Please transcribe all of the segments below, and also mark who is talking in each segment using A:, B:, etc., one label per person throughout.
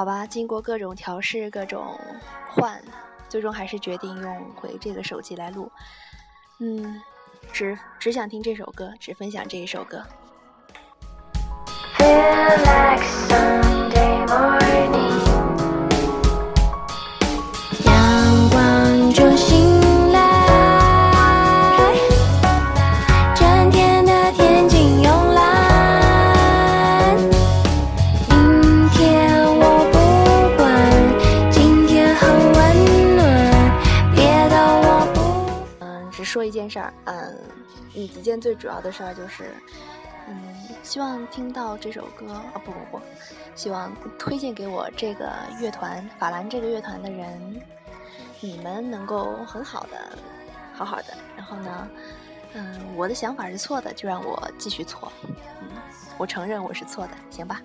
A: 好吧，经过各种调试、各种换，最终还是决定用回这个手机来录。嗯，只只想听这首歌，只分享这一首歌。说一件事儿，嗯，一件最主要的事儿就是，嗯，希望听到这首歌啊，不不不，希望推荐给我这个乐团法兰这个乐团的人，你们能够很好的，好好的。然后呢，嗯，我的想法是错的，就让我继续错，嗯，我承认我是错的，行吧。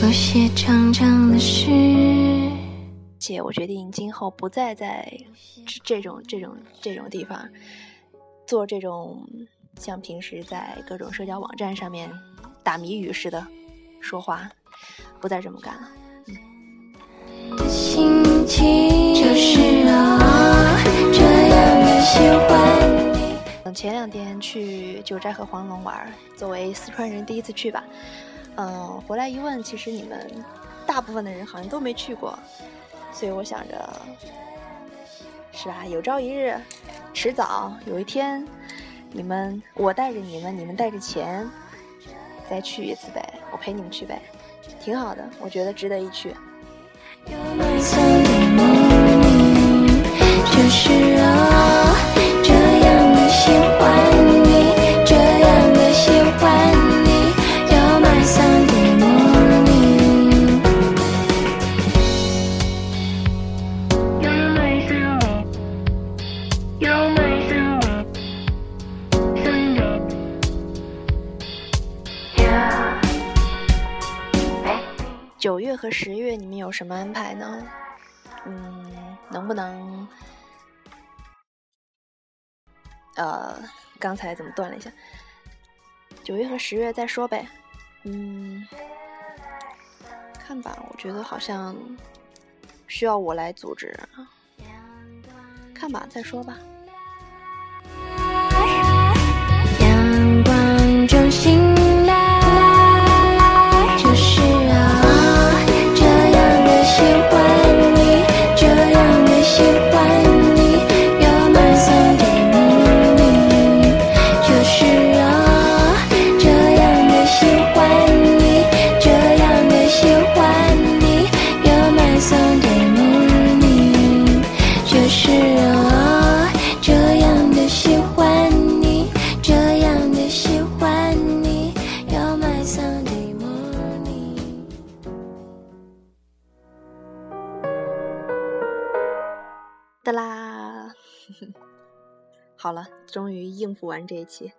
B: 不写长长的诗。
A: 且我决定今后不再在这种这种这种地方做这种像平时在各种社交网站上面打谜语似的说话，不再这么干了。嗯，前两天去九寨和黄龙玩，作为四川人第一次去吧。嗯，回来一问，其实你们大部分的人好像都没去过。所以我想着，是吧？有朝一日，迟早有一天，你们我带着你们，你们带着钱，再去一次呗。我陪你们去呗，挺好的，我觉得值得一去。
B: 就是啊，
A: 九月和十月，你们有什么安排呢？嗯，能不能……呃，刚才怎么断了一下？九月和十月再说呗。嗯，看吧，我觉得好像需要我来组织。看吧，再说吧。
B: 醒来，就是啊，这样的喜欢你，这样的喜欢你，要买送给你，就是啊，这样的喜欢你，这样的喜欢你，要买送给你，就是啊。
A: 的啦，好了，终于应付完这一期。